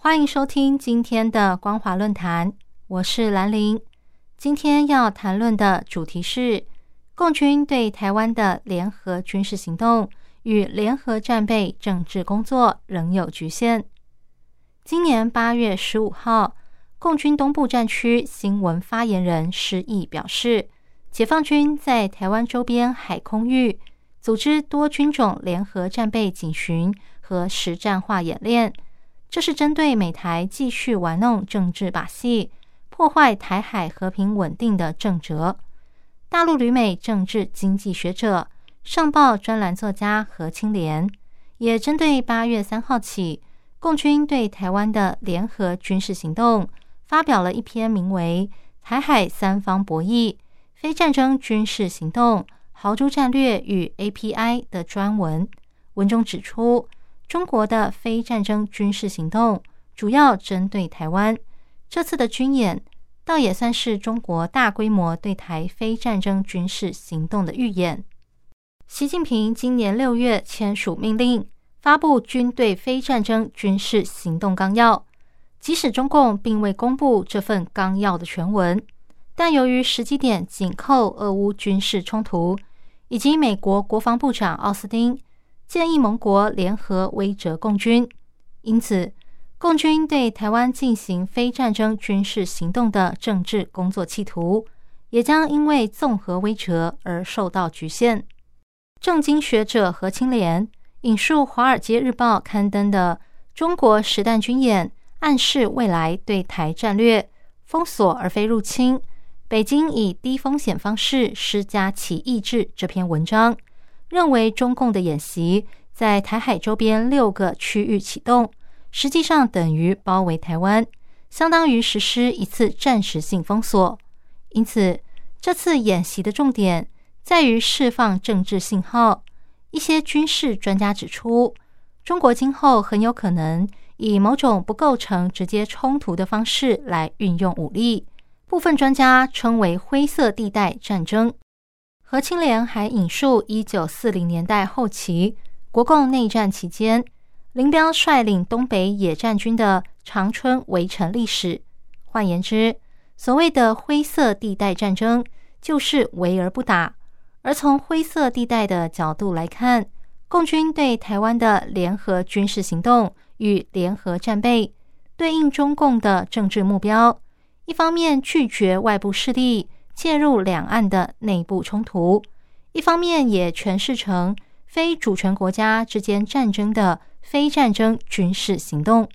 欢迎收听今天的光华论坛，我是兰玲。今天要谈论的主题是共军对台湾的联合军事行动与联合战备政治工作仍有局限。今年八月十五号，共军东部战区新闻发言人施毅表示，解放军在台湾周边海空域组织多军种联合战备警巡。和实战化演练，这是针对美台继续玩弄政治把戏、破坏台海和平稳定的正辙。大陆旅美政治经济学者、上报专栏作家何清廉也针对八月三号起共军对台湾的联合军事行动，发表了一篇名为《台海三方博弈：非战争军事行动、豪猪战略与 API》的专文，文中指出。中国的非战争军事行动主要针对台湾，这次的军演倒也算是中国大规模对台非战争军事行动的预演。习近平今年六月签署命令，发布军队非战争军事行动纲要。即使中共并未公布这份纲要的全文，但由于时机点紧扣俄乌军事冲突，以及美国国防部长奥斯汀。建议盟国联合威慑共军，因此，共军对台湾进行非战争军事行动的政治工作企图，也将因为综合威慑而受到局限。政经学者何清廉引述《华尔街日报》刊登的《中国实弹军演暗示未来对台战略：封锁而非入侵，北京以低风险方式施加其意志》这篇文章。认为中共的演习在台海周边六个区域启动，实际上等于包围台湾，相当于实施一次暂时性封锁。因此，这次演习的重点在于释放政治信号。一些军事专家指出，中国今后很有可能以某种不构成直接冲突的方式来运用武力，部分专家称为“灰色地带战争”。何清莲还引述一九四零年代后期国共内战期间，林彪率领东北野战军的长春围城历史。换言之，所谓的灰色地带战争就是围而不打。而从灰色地带的角度来看，共军对台湾的联合军事行动与联合战备，对应中共的政治目标：一方面拒绝外部势力。介入两岸的内部冲突，一方面也诠释成非主权国家之间战争的非战争军事行动。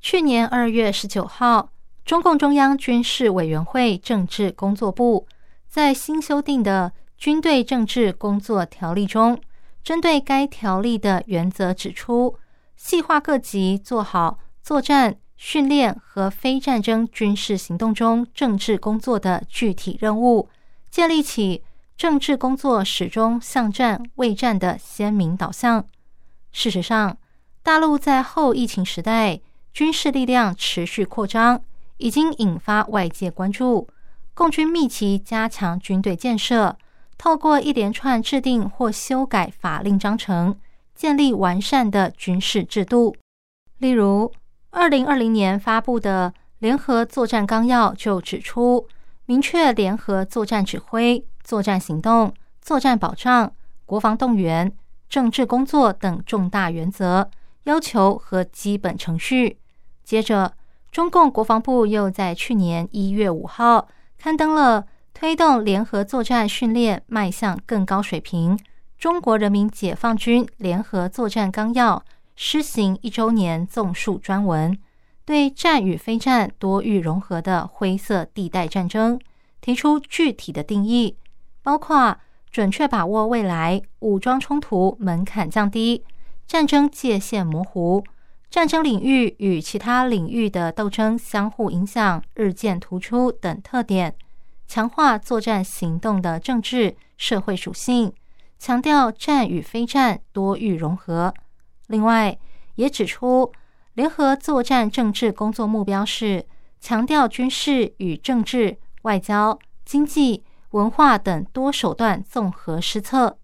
去年二月十九号，中共中央军事委员会政治工作部在新修订的军队政治工作条例中，针对该条例的原则指出，细化各级做好作战。训练和非战争军事行动中政治工作的具体任务，建立起政治工作始终向战未战的鲜明导向。事实上，大陆在后疫情时代军事力量持续扩张，已经引发外界关注。共军密集加强军队建设，透过一连串制定或修改法令章程，建立完善的军事制度，例如。二零二零年发布的联合作战纲要就指出，明确联合作战指挥、作战行动、作战保障、国防动员、政治工作等重大原则、要求和基本程序。接着，中共国防部又在去年一月五号刊登了《推动联合作战训练迈向更高水平——中国人民解放军联合作战纲要》。施行一周年纵述专文，对战与非战多域融合的灰色地带战争提出具体的定义，包括准确把握未来武装冲突门槛降低、战争界限模糊、战争领域与其他领域的斗争相互影响日渐突出等特点，强化作战行动的政治社会属性，强调战与非战多域融合。另外，也指出联合作战政治工作目标是强调军事与政治、外交、经济、文化等多手段综合施策。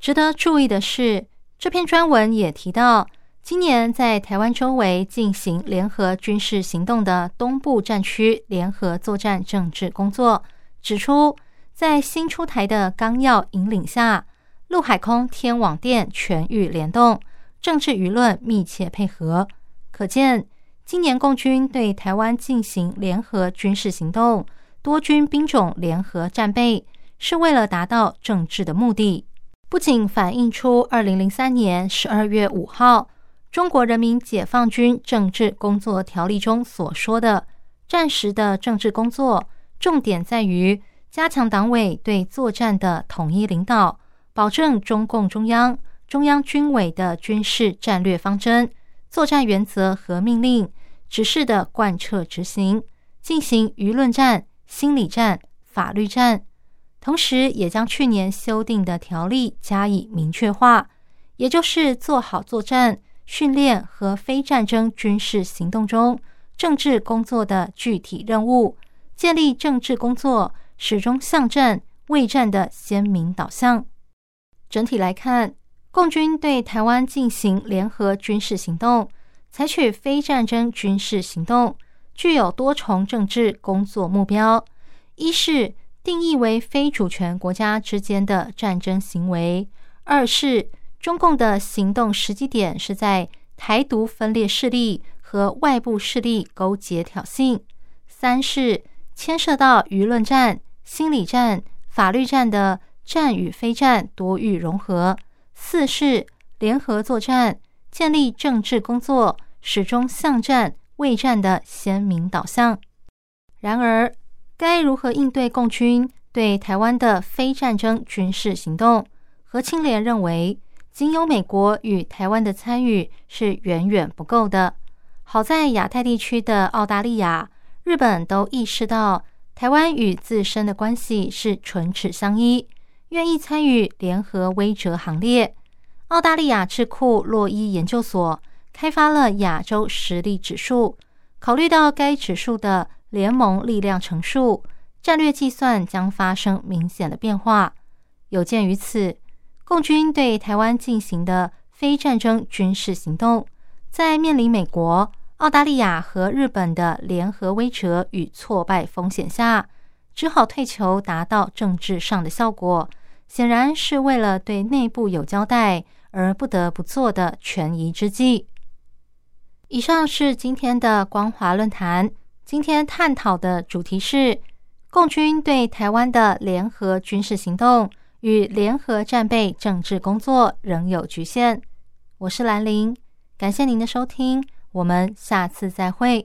值得注意的是，这篇专文也提到，今年在台湾周围进行联合军事行动的东部战区联合作战政治工作，指出在新出台的纲要引领下，陆海空天网电全域联动，政治舆论密切配合。可见，今年共军对台湾进行联合军事行动，多军兵种联合战备，是为了达到政治的目的。不仅反映出二零零三年十二月五号《中国人民解放军政治工作条例》中所说的，战时的政治工作重点在于加强党委对作战的统一领导，保证中共中央、中央军委的军事战略方针、作战原则和命令指示的贯彻执行，进行舆论战、心理战、法律战。同时，也将去年修订的条例加以明确化，也就是做好作战训练和非战争军事行动中政治工作的具体任务，建立政治工作始终向战未战的鲜明导向。整体来看，共军对台湾进行联合军事行动，采取非战争军事行动，具有多重政治工作目标：一是。定义为非主权国家之间的战争行为；二是中共的行动时机点是在台独分裂势力和外部势力勾结挑衅；三是牵涉到舆论战、心理战、法律战的战与非战多域融合；四是联合作战，建立政治工作始终向战未战的鲜明导向。然而，该如何应对共军对台湾的非战争军事行动？何清廉认为，仅有美国与台湾的参与是远远不够的。好在亚太地区的澳大利亚、日本都意识到台湾与自身的关系是唇齿相依，愿意参与联合威慑行列。澳大利亚智库洛伊研究所开发了亚洲实力指数，考虑到该指数的。联盟力量乘数战略计算将发生明显的变化。有鉴于此，共军对台湾进行的非战争军事行动，在面临美国、澳大利亚和日本的联合威慑与挫败风险下，只好退球，达到政治上的效果。显然是为了对内部有交代而不得不做的权宜之计。以上是今天的光华论坛。今天探讨的主题是共军对台湾的联合军事行动与联合战备政治工作仍有局限。我是兰陵，感谢您的收听，我们下次再会。